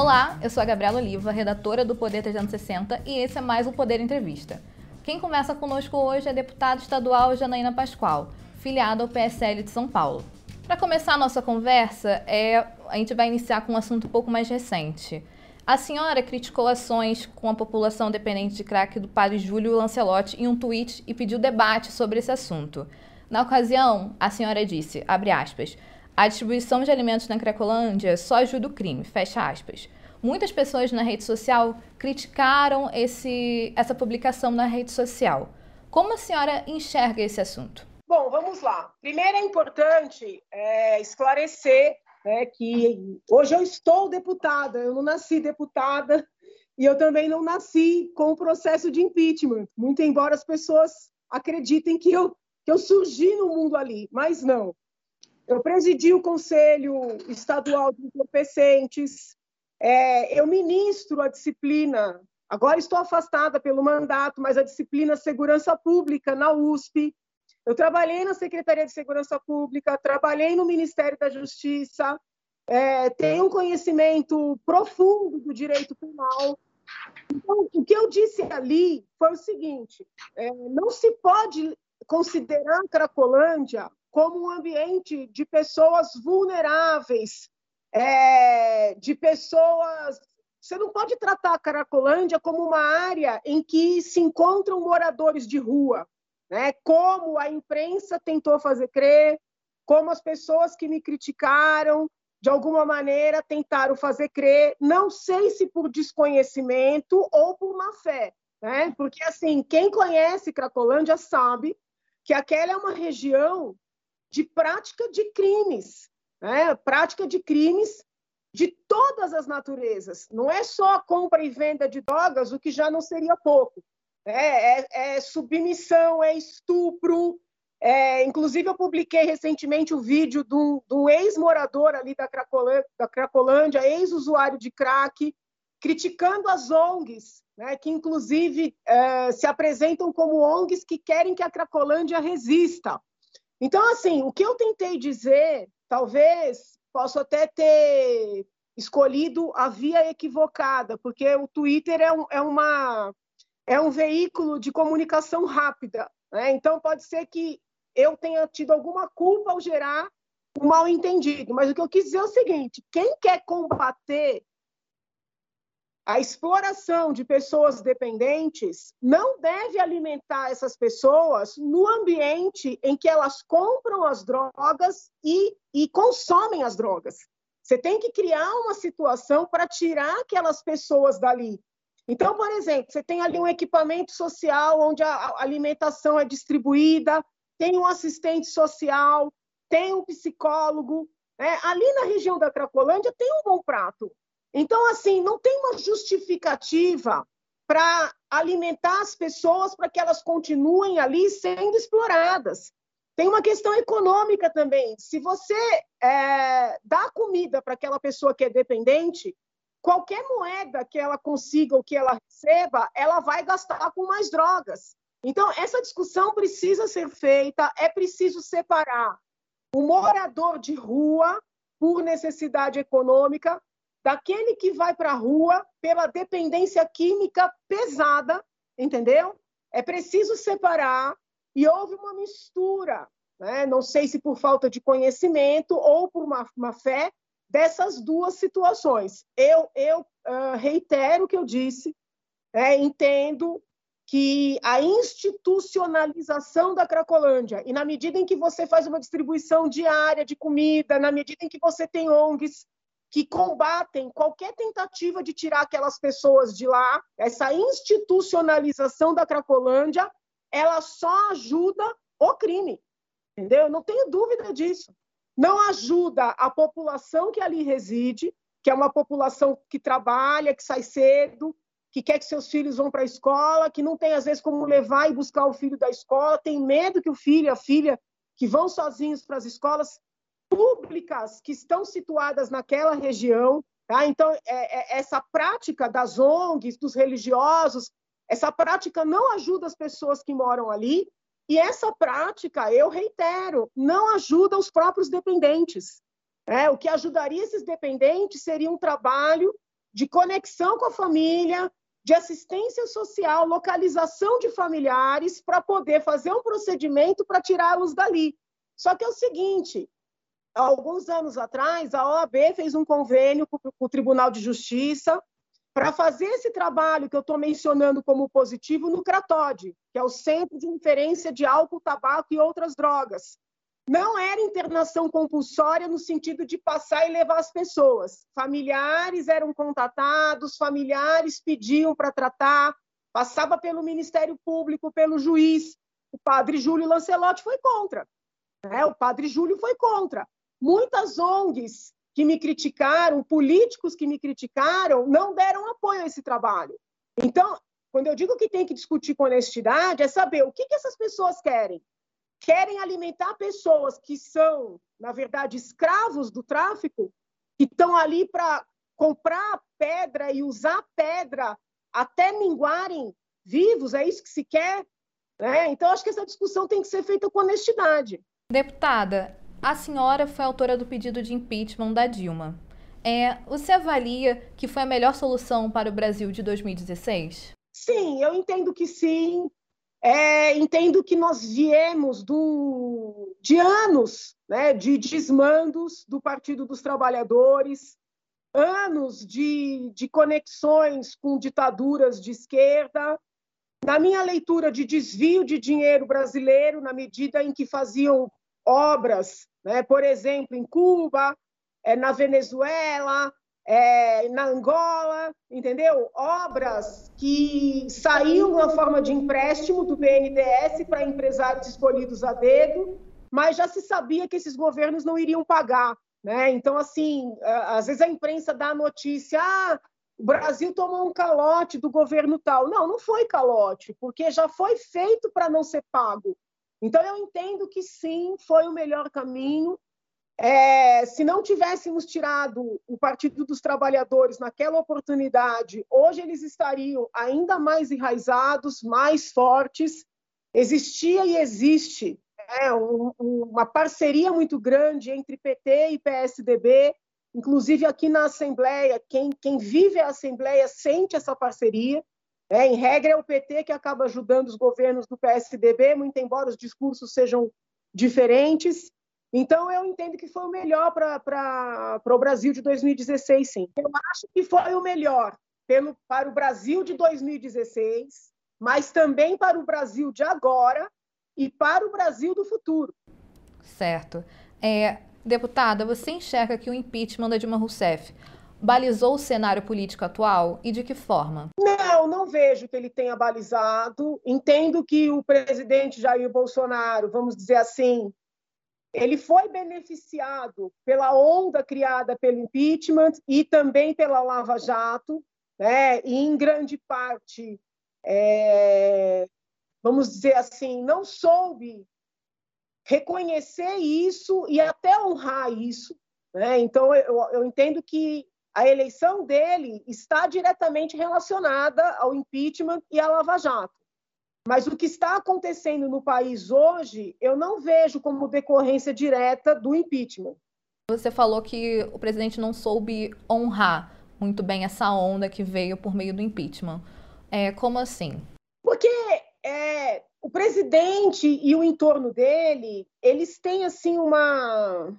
Olá, eu sou a Gabriela Oliva, redatora do Poder 360 e esse é mais um Poder Entrevista. Quem conversa conosco hoje é a deputada estadual Janaína Pascoal, filiada ao PSL de São Paulo. Para começar a nossa conversa, é, a gente vai iniciar com um assunto um pouco mais recente. A senhora criticou ações com a população dependente de crack do padre Júlio Lancelotti em um tweet e pediu debate sobre esse assunto. Na ocasião, a senhora disse, aspas, a distribuição de alimentos na Cracolândia só ajuda o crime, fecha aspas. Muitas pessoas na rede social criticaram esse, essa publicação na rede social. Como a senhora enxerga esse assunto? Bom, vamos lá. Primeiro é importante é, esclarecer né, que hoje eu estou deputada, eu não nasci deputada e eu também não nasci com o processo de impeachment, muito embora as pessoas acreditem que eu, que eu surgi no mundo ali, mas não. Eu presidi o Conselho Estadual de Entorpecentes, é, eu ministro a disciplina, agora estou afastada pelo mandato, mas a disciplina Segurança Pública na USP. Eu trabalhei na Secretaria de Segurança Pública, trabalhei no Ministério da Justiça, é, tenho um conhecimento profundo do direito penal. Então, o que eu disse ali foi o seguinte: é, não se pode considerar Cracolândia como um ambiente de pessoas vulneráveis, é, de pessoas. Você não pode tratar a Caracolândia como uma área em que se encontram moradores de rua, né? como a imprensa tentou fazer crer, como as pessoas que me criticaram, de alguma maneira, tentaram fazer crer, não sei se por desconhecimento ou por má fé, né? Porque, assim, quem conhece Cracolândia sabe que aquela é uma região de prática de crimes, né? prática de crimes de todas as naturezas. Não é só compra e venda de drogas, o que já não seria pouco. É, é, é submissão, é estupro. É, inclusive, eu publiquei recentemente o vídeo de um, ex-morador ali da Cracolândia, da Cracolândia ex-usuário de crack, criticando as ONGs, né, que inclusive é, se apresentam como ONGs que querem que a Cracolândia resista. Então, assim, o que eu tentei dizer, talvez posso até ter escolhido a via equivocada, porque o Twitter é um, é uma, é um veículo de comunicação rápida. Né? Então, pode ser que eu tenha tido alguma culpa ao gerar um mal entendido, mas o que eu quis dizer é o seguinte: quem quer combater a exploração de pessoas dependentes não deve alimentar essas pessoas no ambiente em que elas compram as drogas e, e consomem as drogas. Você tem que criar uma situação para tirar aquelas pessoas dali. Então, por exemplo, você tem ali um equipamento social onde a alimentação é distribuída, tem um assistente social, tem um psicólogo. Né? Ali na região da Cracolândia tem um bom prato. Então, assim, não tem uma justificativa para alimentar as pessoas para que elas continuem ali sendo exploradas. Tem uma questão econômica também. Se você é, dá comida para aquela pessoa que é dependente, qualquer moeda que ela consiga ou que ela receba, ela vai gastar com mais drogas. Então, essa discussão precisa ser feita, é preciso separar o morador de rua por necessidade econômica daquele que vai para a rua pela dependência química pesada, entendeu? É preciso separar e houve uma mistura, né? não sei se por falta de conhecimento ou por uma, uma fé, dessas duas situações. Eu, eu uh, reitero o que eu disse, é, entendo que a institucionalização da Cracolândia, e na medida em que você faz uma distribuição diária de comida, na medida em que você tem ONGs que combatem qualquer tentativa de tirar aquelas pessoas de lá. Essa institucionalização da Cracolândia, ela só ajuda o crime, entendeu? Não tenho dúvida disso. Não ajuda a população que ali reside, que é uma população que trabalha, que sai cedo, que quer que seus filhos vão para a escola, que não tem às vezes como levar e buscar o filho da escola, tem medo que o filho e a filha que vão sozinhos para as escolas públicas que estão situadas naquela região. Tá? Então, é, é, essa prática das ONGs, dos religiosos, essa prática não ajuda as pessoas que moram ali, e essa prática, eu reitero, não ajuda os próprios dependentes. É, o que ajudaria esses dependentes seria um trabalho de conexão com a família, de assistência social, localização de familiares para poder fazer um procedimento para tirá-los dali. Só que é o seguinte, alguns anos atrás, a OAB fez um convênio com o Tribunal de Justiça para fazer esse trabalho que eu estou mencionando como positivo no CRATOD, que é o Centro de Inferência de Álcool, Tabaco e Outras Drogas. Não era internação compulsória no sentido de passar e levar as pessoas. Familiares eram contatados, familiares pediam para tratar, passava pelo Ministério Público, pelo juiz. O padre Júlio Lancelotti foi contra. Né? O padre Júlio foi contra. Muitas ONGs que me criticaram, políticos que me criticaram, não deram apoio a esse trabalho. Então, quando eu digo que tem que discutir com honestidade, é saber o que, que essas pessoas querem. Querem alimentar pessoas que são, na verdade, escravos do tráfico, que estão ali para comprar pedra e usar pedra até minguarem vivos, é isso que se quer? Né? Então, acho que essa discussão tem que ser feita com honestidade. Deputada, a senhora foi autora do pedido de impeachment da Dilma. É, você avalia que foi a melhor solução para o Brasil de 2016? Sim, eu entendo que sim. É, entendo que nós viemos do, de anos né, de desmandos do Partido dos Trabalhadores, anos de, de conexões com ditaduras de esquerda, na minha leitura de desvio de dinheiro brasileiro, na medida em que faziam obras né? por exemplo, em Cuba, é, na Venezuela, é, na Angola, entendeu? Obras que saíam na forma de empréstimo do BNDES para empresários escolhidos a dedo, mas já se sabia que esses governos não iriam pagar. Né? Então, assim, às vezes a imprensa dá a notícia, ah, o Brasil tomou um calote do governo tal. Não, não foi calote, porque já foi feito para não ser pago. Então, eu entendo que sim, foi o melhor caminho. É, se não tivéssemos tirado o Partido dos Trabalhadores naquela oportunidade, hoje eles estariam ainda mais enraizados, mais fortes. Existia e existe é, um, uma parceria muito grande entre PT e PSDB, inclusive aqui na Assembleia, quem, quem vive a Assembleia sente essa parceria. É, em regra, é o PT que acaba ajudando os governos do PSDB, muito embora os discursos sejam diferentes. Então, eu entendo que foi o melhor para o Brasil de 2016, sim. Eu acho que foi o melhor pelo, para o Brasil de 2016, mas também para o Brasil de agora e para o Brasil do futuro. Certo. É, deputada, você enxerga que o impeachment da Dilma Rousseff balizou o cenário político atual e de que forma? Não, não vejo que ele tenha balizado. Entendo que o presidente Jair Bolsonaro, vamos dizer assim, ele foi beneficiado pela onda criada pelo impeachment e também pela Lava Jato, né? e em grande parte, é, vamos dizer assim, não soube reconhecer isso e até honrar isso. Né? Então, eu, eu entendo que a eleição dele está diretamente relacionada ao impeachment e à Lava Jato. Mas o que está acontecendo no país hoje, eu não vejo como decorrência direta do impeachment. Você falou que o presidente não soube honrar muito bem essa onda que veio por meio do impeachment. É, como assim? Porque é, o presidente e o entorno dele, eles têm assim uma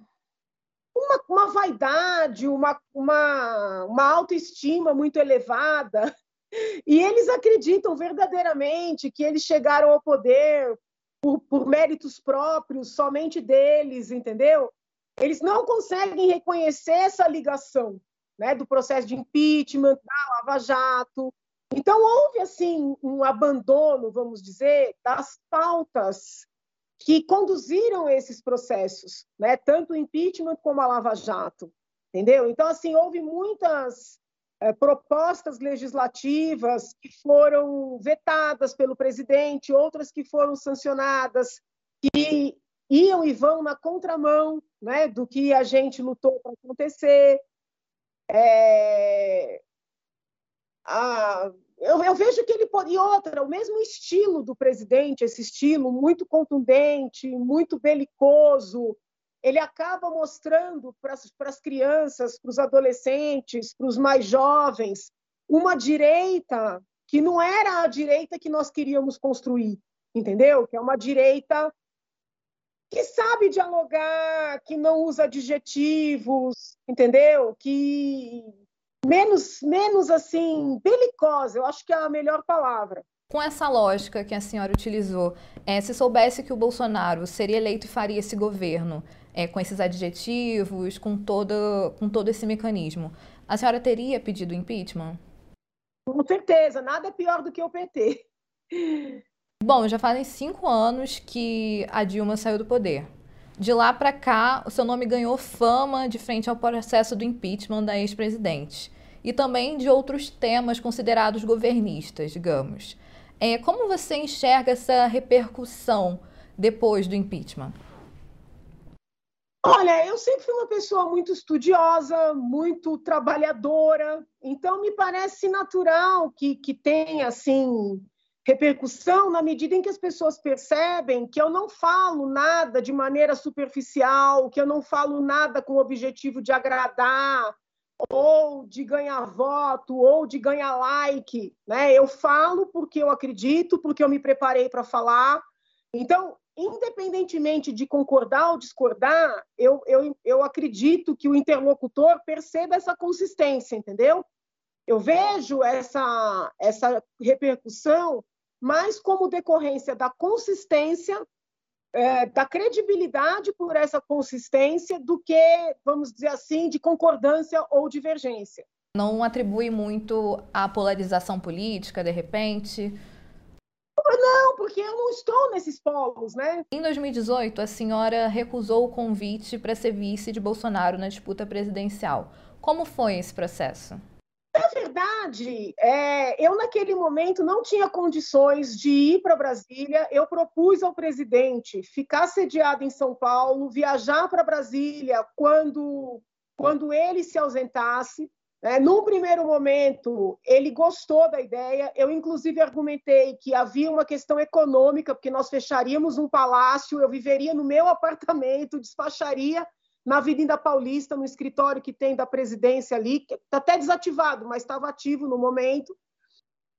uma, uma vaidade, uma, uma, uma autoestima muito elevada, e eles acreditam verdadeiramente que eles chegaram ao poder por, por méritos próprios, somente deles, entendeu? Eles não conseguem reconhecer essa ligação né, do processo de impeachment, da Lava Jato. Então, houve assim um abandono, vamos dizer, das pautas que conduziram esses processos, né? tanto o impeachment como a Lava Jato, entendeu? Então, assim, houve muitas é, propostas legislativas que foram vetadas pelo presidente, outras que foram sancionadas, que iam e vão na contramão né, do que a gente lutou para acontecer. É... A eu, eu, vejo que ele pode. E outra, o mesmo estilo do presidente, esse estilo muito contundente, muito belicoso, ele acaba mostrando para as crianças, para os adolescentes, para os mais jovens, uma direita que não era a direita que nós queríamos construir, entendeu? Que é uma direita que sabe dialogar, que não usa adjetivos, entendeu? Que menos menos assim belicosa, eu acho que é a melhor palavra. Com essa lógica que a senhora utilizou, é, se soubesse que o Bolsonaro seria eleito e faria esse governo, é, com esses adjetivos, com todo, com todo esse mecanismo, a senhora teria pedido impeachment? Com certeza, nada é pior do que o PT. Bom, já fazem cinco anos que a Dilma saiu do poder. De lá para cá, o seu nome ganhou fama de frente ao processo do impeachment da ex-presidente e também de outros temas considerados governistas, digamos. É, como você enxerga essa repercussão depois do impeachment? Olha, eu sempre fui uma pessoa muito estudiosa, muito trabalhadora, então me parece natural que, que tenha assim repercussão na medida em que as pessoas percebem que eu não falo nada de maneira superficial, que eu não falo nada com o objetivo de agradar ou de ganhar voto ou de ganhar like, né? Eu falo porque eu acredito, porque eu me preparei para falar. Então, independentemente de concordar ou discordar, eu, eu, eu acredito que o interlocutor perceba essa consistência, entendeu? Eu vejo essa, essa repercussão mais como decorrência da consistência, é, da credibilidade por essa consistência, do que, vamos dizer assim, de concordância ou divergência. Não atribui muito à polarização política, de repente? Não, porque eu não estou nesses polos, né? Em 2018, a senhora recusou o convite para ser vice de Bolsonaro na disputa presidencial. Como foi esse processo? Na verdade, é, eu naquele momento não tinha condições de ir para Brasília. Eu propus ao presidente ficar sediado em São Paulo, viajar para Brasília quando, quando ele se ausentasse. É, num primeiro momento, ele gostou da ideia. Eu, inclusive, argumentei que havia uma questão econômica, porque nós fecharíamos um palácio, eu viveria no meu apartamento, despacharia na Avenida Paulista, no escritório que tem da presidência ali, que está até desativado, mas estava ativo no momento.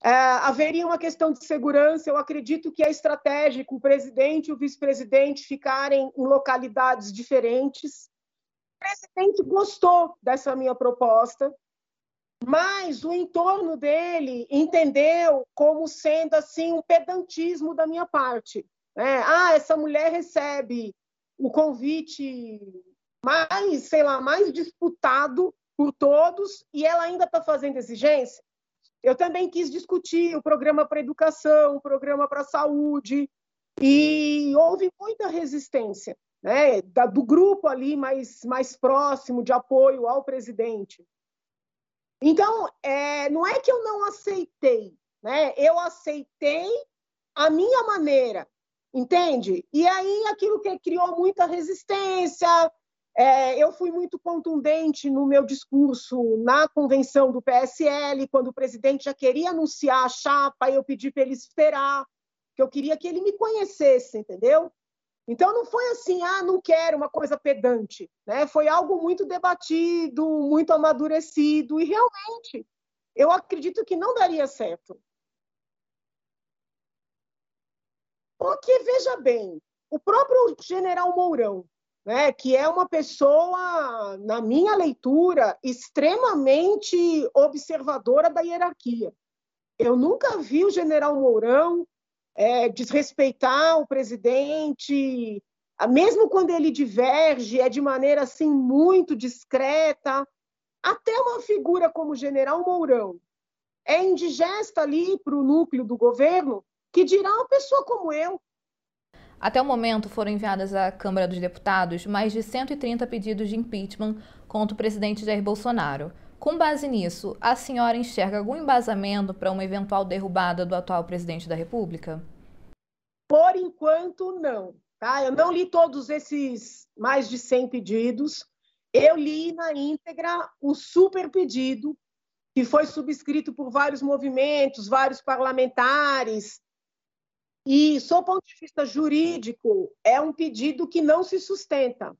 É, haveria uma questão de segurança. Eu acredito que é estratégico o presidente e o vice-presidente ficarem em localidades diferentes. O presidente gostou dessa minha proposta mas o entorno dele entendeu como sendo assim um pedantismo da minha parte. Né? Ah, essa mulher recebe o convite mais, sei lá, mais disputado por todos e ela ainda está fazendo exigência. Eu também quis discutir o programa para educação, o programa para saúde e houve muita resistência, né, do grupo ali mais mais próximo de apoio ao presidente. Então, é, não é que eu não aceitei, né? Eu aceitei a minha maneira, entende? E aí aquilo que criou muita resistência, é, eu fui muito contundente no meu discurso na convenção do PSL, quando o presidente já queria anunciar a chapa, eu pedi para ele esperar, que eu queria que ele me conhecesse, entendeu? Então não foi assim, ah, não quero uma coisa pedante, né? Foi algo muito debatido, muito amadurecido e realmente eu acredito que não daria certo. Porque veja bem, o próprio General Mourão, né, que é uma pessoa, na minha leitura, extremamente observadora da hierarquia. Eu nunca vi o General Mourão é, desrespeitar o presidente, mesmo quando ele diverge, é de maneira assim muito discreta. Até uma figura como o General Mourão é indigesta ali para o núcleo do governo, que dirá uma pessoa como eu. Até o momento foram enviadas à Câmara dos Deputados mais de 130 pedidos de impeachment contra o presidente Jair Bolsonaro. Com base nisso, a senhora enxerga algum embasamento para uma eventual derrubada do atual presidente da República? Por enquanto, não. Tá? Eu não li todos esses mais de 100 pedidos. Eu li na íntegra o super pedido, que foi subscrito por vários movimentos, vários parlamentares. E, sob ponto de vista jurídico, é um pedido que não se sustenta.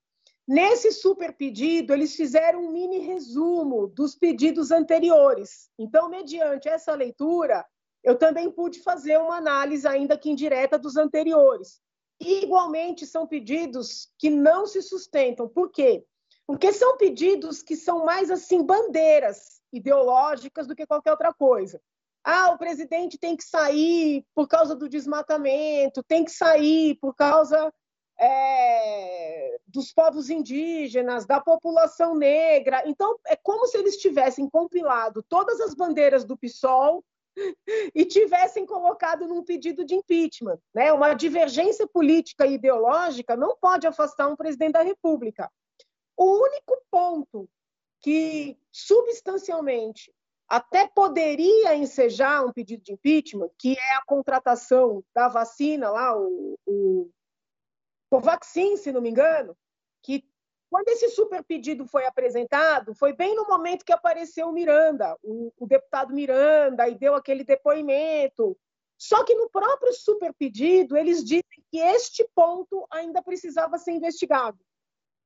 Nesse super pedido, eles fizeram um mini resumo dos pedidos anteriores. Então, mediante essa leitura, eu também pude fazer uma análise, ainda que indireta, dos anteriores. E, igualmente, são pedidos que não se sustentam. Por quê? Porque são pedidos que são mais assim bandeiras ideológicas do que qualquer outra coisa. Ah, o presidente tem que sair por causa do desmatamento, tem que sair por causa é, dos povos indígenas, da população negra. Então, é como se eles tivessem compilado todas as bandeiras do PSOL e tivessem colocado num pedido de impeachment. Né? Uma divergência política e ideológica não pode afastar um presidente da República. O único ponto que substancialmente até poderia ensejar um pedido de impeachment, que é a contratação da vacina lá, o, o Covaxin, se não me engano, que quando esse super pedido foi apresentado, foi bem no momento que apareceu o Miranda, o, o deputado Miranda, e deu aquele depoimento. Só que no próprio super pedido, eles dizem que este ponto ainda precisava ser investigado.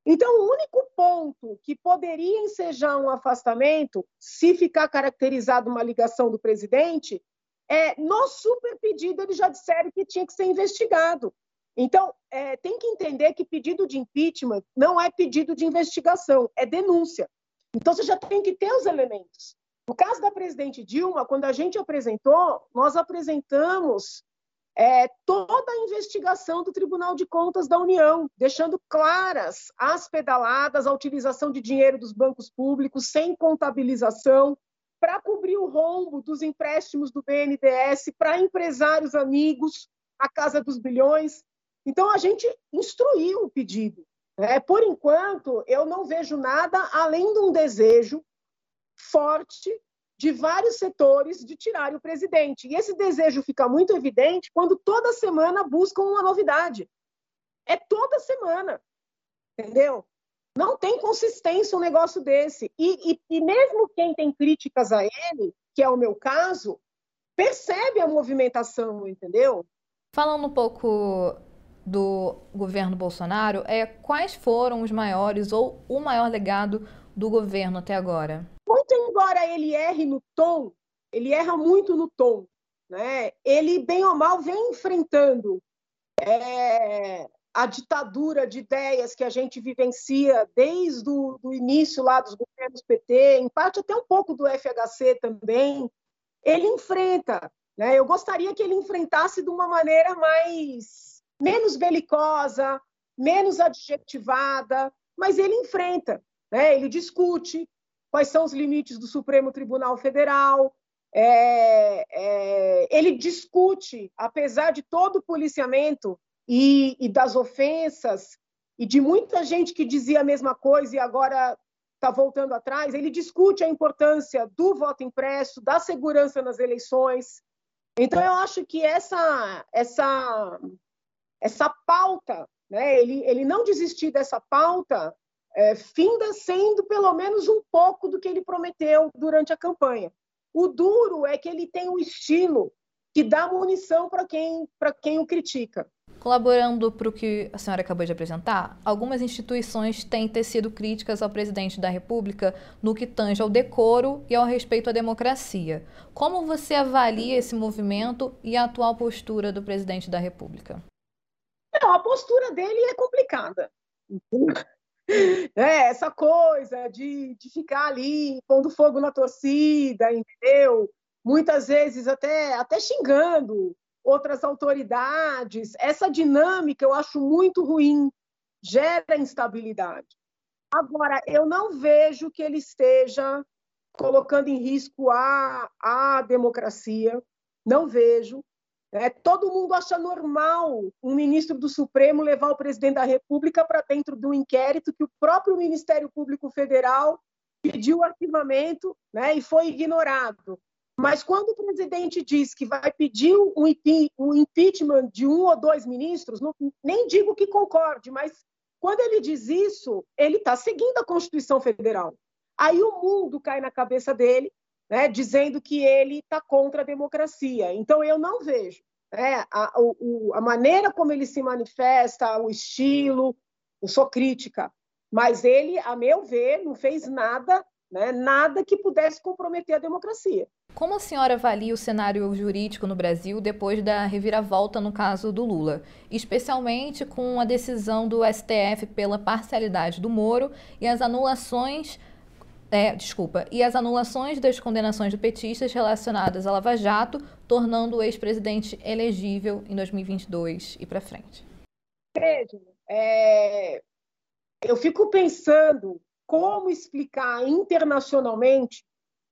Então, o único ponto que poderia ensejar um afastamento, se ficar caracterizado uma ligação do presidente, é no super pedido eles já disseram que tinha que ser investigado. Então, é, tem que entender que pedido de impeachment não é pedido de investigação, é denúncia. Então, você já tem que ter os elementos. No caso da presidente Dilma, quando a gente apresentou, nós apresentamos é, toda a investigação do Tribunal de Contas da União, deixando claras as pedaladas, a utilização de dinheiro dos bancos públicos sem contabilização, para cobrir o rombo dos empréstimos do BNDES para empresários amigos, a Casa dos Bilhões. Então, a gente instruiu o pedido. Né? Por enquanto, eu não vejo nada além de um desejo forte de vários setores de tirar o presidente. E esse desejo fica muito evidente quando toda semana buscam uma novidade. É toda semana, entendeu? Não tem consistência um negócio desse. E, e, e mesmo quem tem críticas a ele, que é o meu caso, percebe a movimentação, entendeu? Falando um pouco do governo Bolsonaro, é, quais foram os maiores ou o maior legado do governo até agora? Muito embora ele erre no tom, ele erra muito no tom, né? Ele, bem ou mal, vem enfrentando é, a ditadura de ideias que a gente vivencia desde o do início lá dos governos PT, em parte até um pouco do FHC também. Ele enfrenta. Né? Eu gostaria que ele enfrentasse de uma maneira mais menos belicosa, menos adjetivada, mas ele enfrenta. Né? Ele discute, quais são os limites do Supremo Tribunal Federal. É, é, ele discute, apesar de todo o policiamento e, e, das ofensas e de muita gente que dizia a mesma coisa e agora está voltando atrás, ele discute a importância do voto impresso, da segurança nas eleições. Então, eu acho que essa, essa, essa pauta, né, ele, ele não desistir dessa pauta, é, finda sendo pelo menos um pouco do que ele prometeu durante a campanha. O duro é que ele tem um estilo que dá munição para quem, quem o critica. Colaborando para o que a senhora acabou de apresentar, algumas instituições têm tecido críticas ao presidente da República no que tange ao decoro e ao respeito à democracia. Como você avalia esse movimento e a atual postura do presidente da República? Não, a postura dele é complicada é, essa coisa de, de ficar ali pondo fogo na torcida, entendeu? Muitas vezes até, até xingando outras autoridades. Essa dinâmica eu acho muito ruim, gera instabilidade. Agora, eu não vejo que ele esteja colocando em risco a, a democracia, não vejo. É, todo mundo acha normal um ministro do Supremo levar o presidente da República para dentro de um inquérito que o próprio Ministério Público Federal pediu arquivamento né, e foi ignorado. Mas quando o presidente diz que vai pedir um, impeachment de um ou dois ministros, não, nem digo que concorde, mas quando ele diz isso, ele está seguindo a Constituição Federal. Aí o mundo cai na cabeça dele né, dizendo que ele está contra a democracia. Então, eu não vejo né, a, o, a maneira como ele se manifesta, o estilo, eu sou crítica, Mas ele, a meu ver, não fez nada, né, nada que pudesse comprometer a democracia. Como a senhora avalia o cenário jurídico no Brasil depois da reviravolta no caso do Lula, especialmente com a decisão do STF pela parcialidade do Moro e as anulações é, desculpa, e as anulações das condenações de petistas relacionadas à Lava Jato, tornando o ex-presidente elegível em 2022 e para frente? Veja, é, eu fico pensando como explicar internacionalmente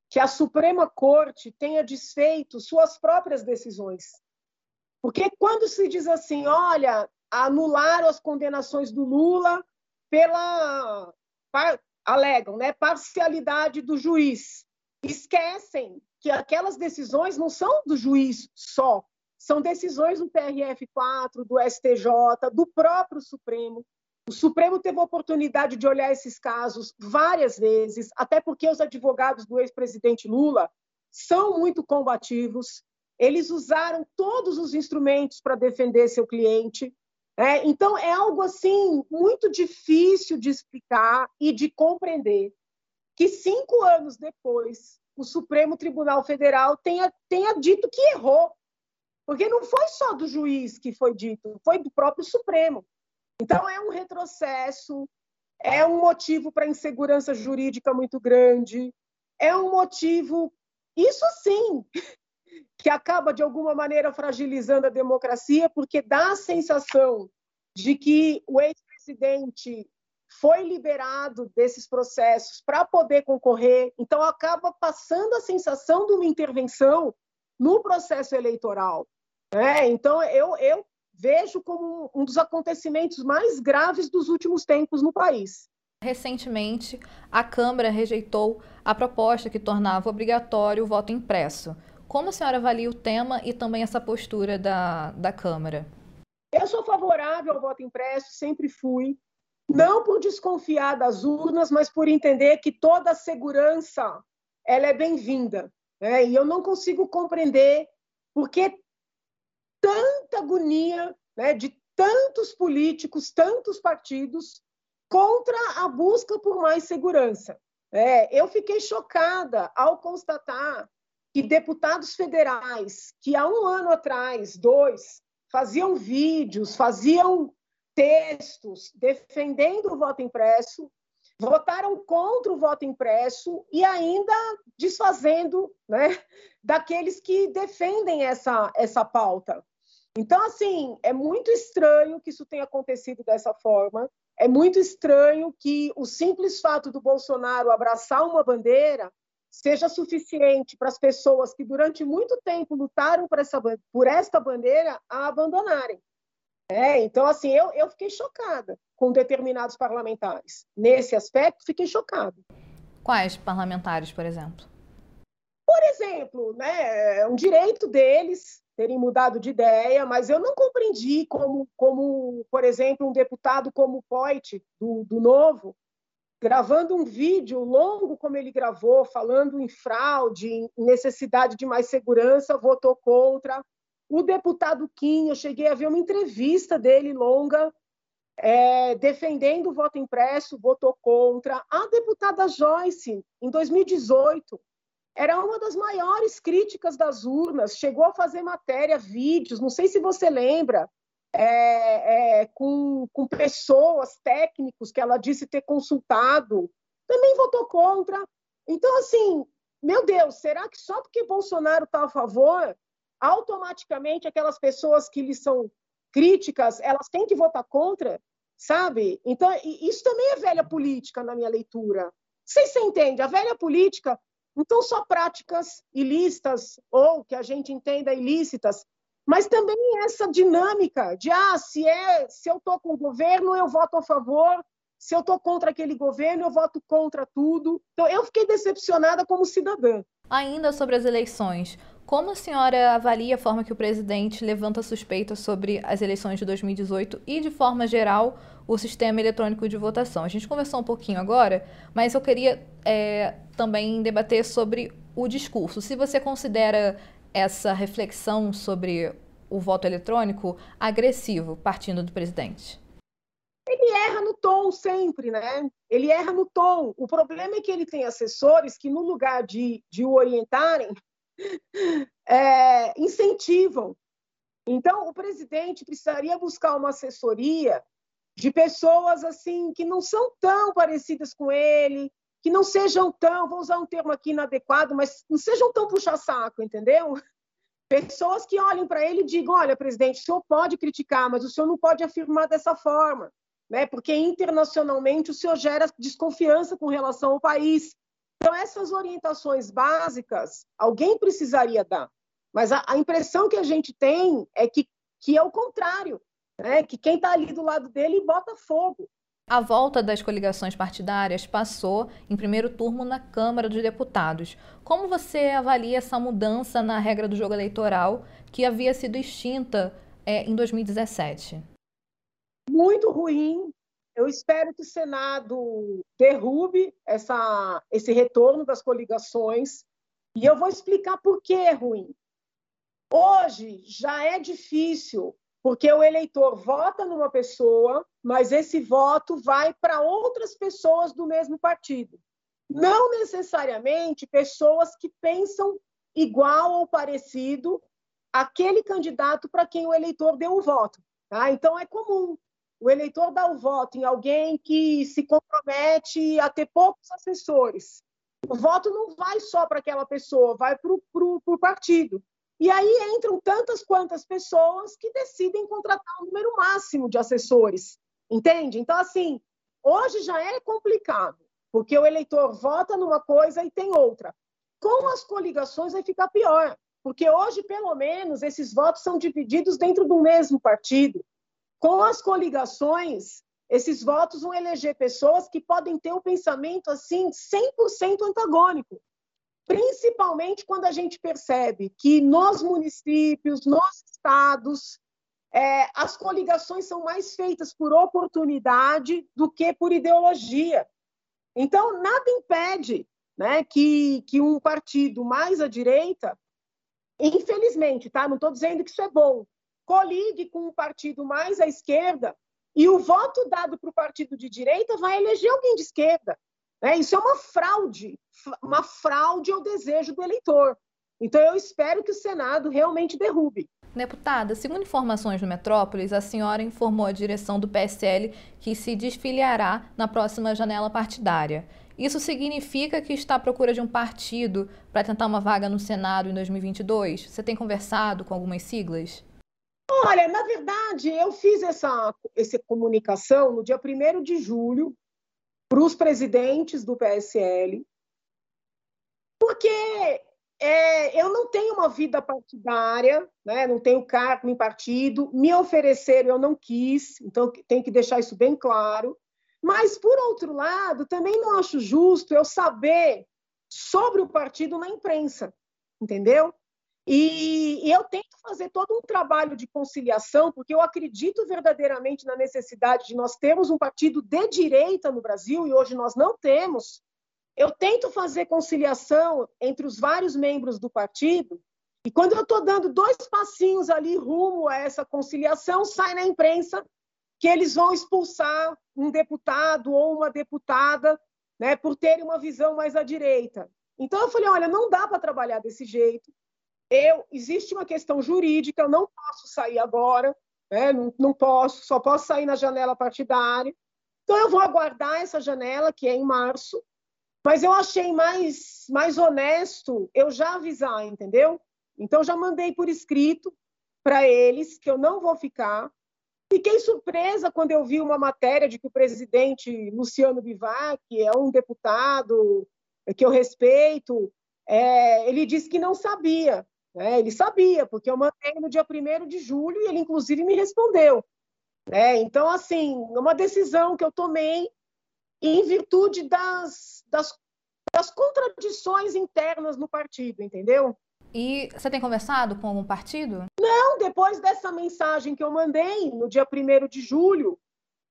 que a Suprema Corte tenha desfeito suas próprias decisões. Porque quando se diz assim, olha, anularam as condenações do Lula pela alegam, né, parcialidade do juiz. Esquecem que aquelas decisões não são do juiz só, são decisões do TRF4, do STJ, do próprio Supremo. O Supremo teve a oportunidade de olhar esses casos várias vezes, até porque os advogados do ex-presidente Lula são muito combativos. Eles usaram todos os instrumentos para defender seu cliente. É, então, é algo assim muito difícil de explicar e de compreender que cinco anos depois o Supremo Tribunal Federal tenha, tenha dito que errou. Porque não foi só do juiz que foi dito, foi do próprio Supremo. Então, é um retrocesso, é um motivo para insegurança jurídica muito grande, é um motivo, isso sim, que acaba de alguma maneira fragilizando a democracia, porque dá a sensação de que o ex-presidente foi liberado desses processos para poder concorrer, então acaba passando a sensação de uma intervenção no processo eleitoral. Né? Então, eu, eu vejo como um dos acontecimentos mais graves dos últimos tempos no país. Recentemente, a Câmara rejeitou a proposta que tornava obrigatório o voto impresso. Como a senhora avalia o tema e também essa postura da, da Câmara? Eu sou favorável ao voto impresso, sempre fui. Não por desconfiar das urnas, mas por entender que toda a segurança ela é bem-vinda. Né? E eu não consigo compreender por que tanta agonia né, de tantos políticos, tantos partidos contra a busca por mais segurança. É, eu fiquei chocada ao constatar que deputados federais que há um ano atrás, dois, faziam vídeos, faziam textos defendendo o voto impresso, votaram contra o voto impresso e ainda desfazendo né, daqueles que defendem essa, essa pauta. Então, assim, é muito estranho que isso tenha acontecido dessa forma. É muito estranho que o simples fato do Bolsonaro abraçar uma bandeira seja suficiente para as pessoas que durante muito tempo lutaram por, essa, por esta bandeira a abandonarem. É, então, assim, eu, eu fiquei chocada com determinados parlamentares. Nesse aspecto, fiquei chocada. Quais parlamentares, por exemplo? Por exemplo, né, é um direito deles terem mudado de ideia, mas eu não compreendi como, como por exemplo, um deputado como o Poit, do, do Novo, gravando um vídeo longo como ele gravou, falando em fraude, em necessidade de mais segurança, votou contra. O deputado Kim, eu cheguei a ver uma entrevista dele longa, é, defendendo o voto impresso, votou contra. A deputada Joyce, em 2018, era uma das maiores críticas das urnas, chegou a fazer matéria, vídeos, não sei se você lembra, é, é, com, com pessoas, técnicos que ela disse ter consultado, também votou contra. Então, assim, meu Deus, será que só porque Bolsonaro está a favor, automaticamente aquelas pessoas que lhe são críticas, elas têm que votar contra? Sabe? Então, isso também é velha política na minha leitura. Vocês se entende? A velha política então, só práticas ilícitas, ou que a gente entenda ilícitas, mas também essa dinâmica de, ah, se, é, se eu estou com o governo, eu voto a favor, se eu estou contra aquele governo, eu voto contra tudo. Então, eu fiquei decepcionada como cidadã. Ainda sobre as eleições, como a senhora avalia a forma que o presidente levanta suspeitas sobre as eleições de 2018 e, de forma geral, o sistema eletrônico de votação? A gente conversou um pouquinho agora, mas eu queria é, também debater sobre o discurso. Se você considera essa reflexão sobre o voto eletrônico agressivo partindo do presidente? Ele erra no tom sempre, né? Ele erra no tom. O problema é que ele tem assessores que, no lugar de, de o orientarem, é, incentivam. Então, o presidente precisaria buscar uma assessoria de pessoas assim que não são tão parecidas com ele, que não sejam tão, vou usar um termo aqui inadequado, mas não sejam tão puxa-saco, entendeu? Pessoas que olhem para ele e digam: olha, presidente, o senhor pode criticar, mas o senhor não pode afirmar dessa forma, né? porque internacionalmente o senhor gera desconfiança com relação ao país. Então, essas orientações básicas, alguém precisaria dar. Mas a, a impressão que a gente tem é que, que é o contrário, né? que quem está ali do lado dele bota fogo. A volta das coligações partidárias passou em primeiro turno na Câmara dos Deputados. Como você avalia essa mudança na regra do jogo eleitoral que havia sido extinta é, em 2017? Muito ruim. Eu espero que o Senado derrube essa, esse retorno das coligações. E eu vou explicar por que é ruim. Hoje já é difícil porque o eleitor vota numa pessoa, mas esse voto vai para outras pessoas do mesmo partido. Não necessariamente pessoas que pensam igual ou parecido aquele candidato para quem o eleitor deu o voto. Tá? Então, é comum o eleitor dar o voto em alguém que se compromete a ter poucos assessores. O voto não vai só para aquela pessoa, vai para o partido. E aí entram tantas quantas pessoas que decidem contratar um número máximo de assessores, entende? Então, assim, hoje já é complicado, porque o eleitor vota numa coisa e tem outra. Com as coligações vai ficar pior, porque hoje, pelo menos, esses votos são divididos dentro do mesmo partido. Com as coligações, esses votos vão eleger pessoas que podem ter um pensamento assim 100% antagônico principalmente quando a gente percebe que nos municípios, nos estados, é, as coligações são mais feitas por oportunidade do que por ideologia. Então, nada impede né, que, que um partido mais à direita, infelizmente, tá? não estou dizendo que isso é bom, coligue com um partido mais à esquerda e o voto dado para o partido de direita vai eleger alguém de esquerda. Né? Isso é uma fraude, uma fraude ao desejo do eleitor. Então, eu espero que o Senado realmente derrube. Deputada, segundo informações do Metrópolis, a senhora informou a direção do PSL que se desfiliará na próxima janela partidária. Isso significa que está à procura de um partido para tentar uma vaga no Senado em 2022? Você tem conversado com algumas siglas? Olha, na verdade, eu fiz essa, essa comunicação no dia 1 de julho para os presidentes do PSL, porque é, eu não tenho uma vida partidária, né? não tenho cargo em partido, me ofereceram, eu não quis, então tenho que deixar isso bem claro. Mas, por outro lado, também não acho justo eu saber sobre o partido na imprensa, entendeu? E, e, eu tento fazer todo um trabalho de conciliação, porque eu acredito verdadeiramente na necessidade de nós termos um partido de direita no Brasil, e hoje nós não temos. Eu tento fazer conciliação entre os vários membros do partido, e quando eu estou dando dois passinhos ali rumo a essa conciliação, sai na imprensa que eles vão expulsar um deputado ou uma deputada né, por terem uma visão mais à direita. Então eu falei, olha, não dá para trabalhar desse jeito eu existe uma questão jurídica, eu não posso sair agora, né? não, não posso, só posso sair na janela partidária. Então eu vou aguardar essa janela que é em março, mas eu achei mais mais honesto eu já avisar, entendeu? Então já mandei por escrito para eles que eu não vou ficar. Fiquei surpresa quando eu vi uma matéria de que o presidente Luciano Bivac, que é um deputado que eu respeito, é, ele disse que não sabia. Né? Ele sabia, porque eu mandei no dia 1 de julho e ele, inclusive, me respondeu. Né? Então, assim, é uma decisão que eu tomei em virtude das, das, das contradições internas no partido, entendeu? E você tem conversado com algum partido? Não, depois dessa mensagem que eu mandei no dia 1 de julho,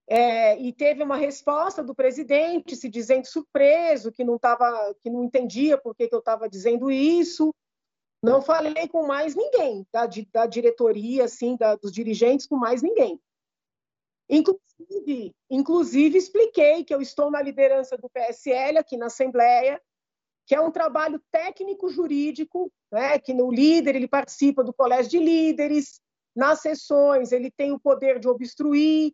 é, e teve uma resposta do presidente se dizendo surpreso, que não, tava, que não entendia por que, que eu estava dizendo isso, não falei com mais ninguém da, da diretoria, assim, da, dos dirigentes, com mais ninguém. Inclusive, inclusive, expliquei que eu estou na liderança do PSL aqui na Assembleia, que é um trabalho técnico-jurídico, né, que no líder ele participa do colégio de líderes, nas sessões ele tem o poder de obstruir,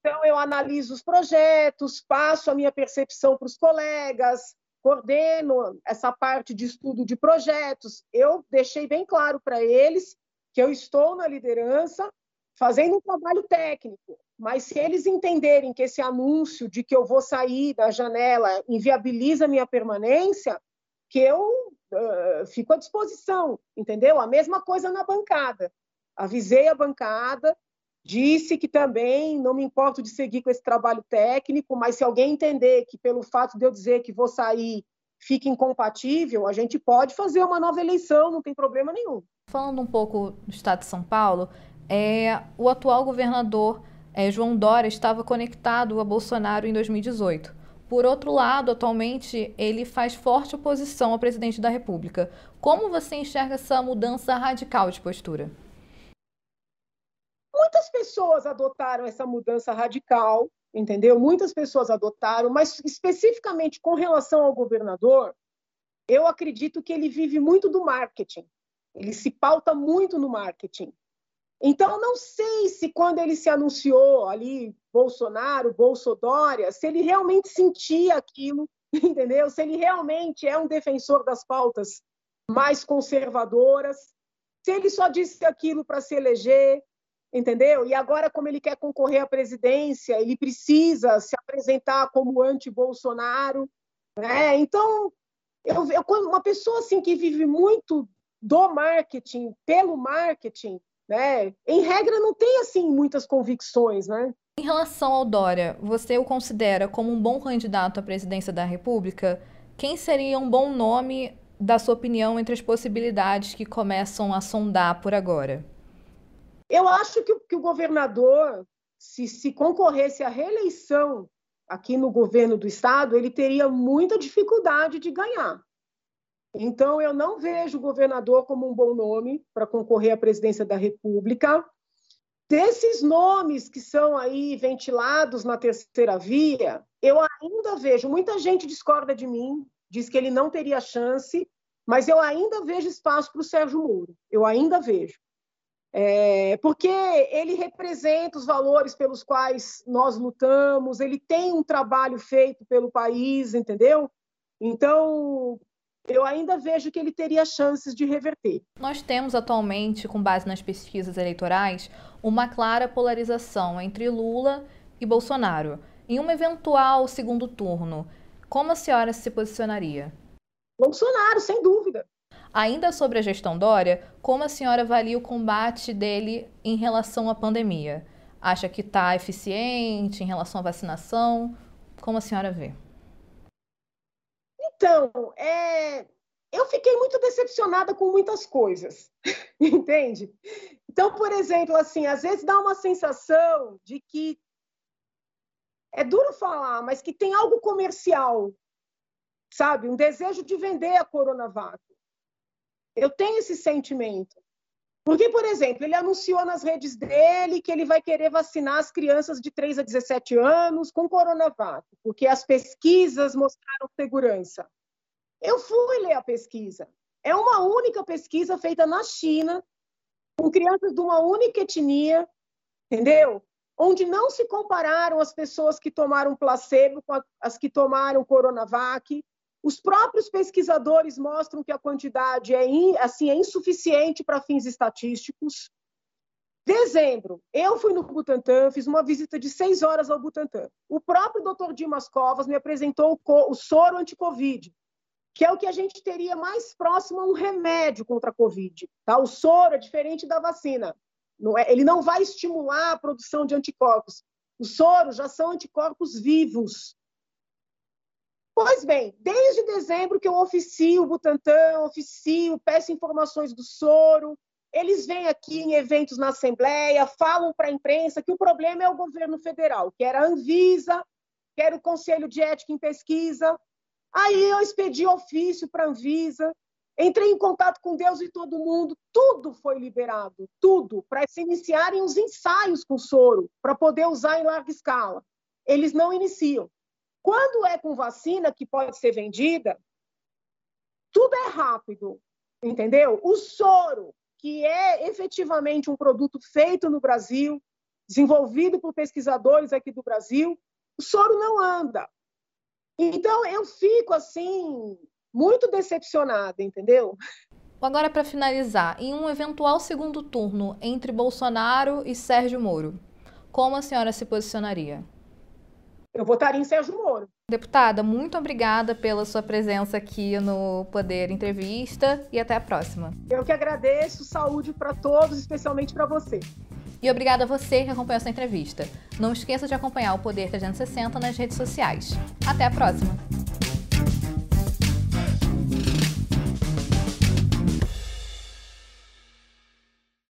então eu analiso os projetos, passo a minha percepção para os colegas, coordeno essa parte de estudo de projetos. Eu deixei bem claro para eles que eu estou na liderança fazendo um trabalho técnico, mas se eles entenderem que esse anúncio de que eu vou sair da janela inviabiliza minha permanência, que eu uh, fico à disposição, entendeu? A mesma coisa na bancada. Avisei a bancada, disse que também não me importo de seguir com esse trabalho técnico, mas se alguém entender que pelo fato de eu dizer que vou sair fica incompatível, a gente pode fazer uma nova eleição, não tem problema nenhum. Falando um pouco do estado de São Paulo, é, o atual governador é, João Dória estava conectado a Bolsonaro em 2018. Por outro lado, atualmente ele faz forte oposição ao presidente da República. Como você enxerga essa mudança radical de postura? Muitas pessoas adotaram essa mudança radical, entendeu? Muitas pessoas adotaram, mas especificamente com relação ao governador, eu acredito que ele vive muito do marketing. Ele se pauta muito no marketing. Então, não sei se quando ele se anunciou ali, Bolsonaro, Bolsodória, se ele realmente sentia aquilo, entendeu? Se ele realmente é um defensor das pautas mais conservadoras, se ele só disse aquilo para se eleger, entendeu? E agora, como ele quer concorrer à presidência, ele precisa se apresentar como anti-Bolsonaro, né? Então, eu, eu, uma pessoa assim que vive muito do marketing, pelo marketing, né? Em regra, não tem assim muitas convicções, né? Em relação ao Dória, você o considera como um bom candidato à presidência da República? Quem seria um bom nome, da sua opinião, entre as possibilidades que começam a sondar por agora? Eu acho que, que o governador, se, se concorresse à reeleição aqui no governo do estado, ele teria muita dificuldade de ganhar. Então, eu não vejo o governador como um bom nome para concorrer à presidência da República. Desses nomes que são aí ventilados na terceira via, eu ainda vejo, muita gente discorda de mim, diz que ele não teria chance, mas eu ainda vejo espaço para o Sérgio Moro, eu ainda vejo. É, porque ele representa os valores pelos quais nós lutamos, ele tem um trabalho feito pelo país, entendeu? Então, eu ainda vejo que ele teria chances de reverter. Nós temos atualmente, com base nas pesquisas eleitorais, uma clara polarização entre Lula e Bolsonaro. Em um eventual segundo turno, como a senhora se posicionaria? Bolsonaro, sem dúvida. Ainda sobre a gestão Dória, como a senhora avalia o combate dele em relação à pandemia? Acha que está eficiente em relação à vacinação? Como a senhora vê? Então, é, eu fiquei muito decepcionada com muitas coisas, entende? Então, por exemplo, assim, às vezes dá uma sensação de que é duro falar, mas que tem algo comercial, sabe? Um desejo de vender a Coronavac. Eu tenho esse sentimento. Porque, por exemplo, ele anunciou nas redes dele que ele vai querer vacinar as crianças de 3 a 17 anos com Coronavac, porque as pesquisas mostraram segurança. Eu fui ler a pesquisa. É uma única pesquisa feita na China, com crianças de uma única etnia, entendeu? Onde não se compararam as pessoas que tomaram placebo com as que tomaram Coronavac. Os próprios pesquisadores mostram que a quantidade é, in, assim, é insuficiente para fins estatísticos. Dezembro, eu fui no Butantan, fiz uma visita de seis horas ao Butantan. O próprio Dr. Dimas Covas me apresentou o, o soro anti-Covid, que é o que a gente teria mais próximo a um remédio contra a Covid. Tá? O soro é diferente da vacina. Não é, ele não vai estimular a produção de anticorpos. Os soros já são anticorpos vivos. Pois bem, desde dezembro que eu oficio o Butantan, oficio, peço informações do soro, eles vêm aqui em eventos na Assembleia, falam para a imprensa que o problema é o governo federal, que era a Anvisa, que era o Conselho de Ética em Pesquisa. Aí eu expedi ofício para a Anvisa, Entrei em contato com Deus e todo mundo, tudo foi liberado, tudo, para se iniciarem os ensaios com soro, para poder usar em larga escala. Eles não iniciam. Quando é com vacina que pode ser vendida, tudo é rápido, entendeu? O soro, que é efetivamente um produto feito no Brasil, desenvolvido por pesquisadores aqui do Brasil, o soro não anda. Então eu fico assim muito decepcionada, entendeu? Agora, para finalizar, em um eventual segundo turno entre Bolsonaro e Sérgio Moro, como a senhora se posicionaria? Eu votaria em Sérgio Moro. Deputada, muito obrigada pela sua presença aqui no Poder Entrevista e até a próxima. Eu que agradeço, saúde para todos, especialmente para você. E obrigada a você que acompanhou essa entrevista. Não esqueça de acompanhar o Poder 360 nas redes sociais. Até a próxima!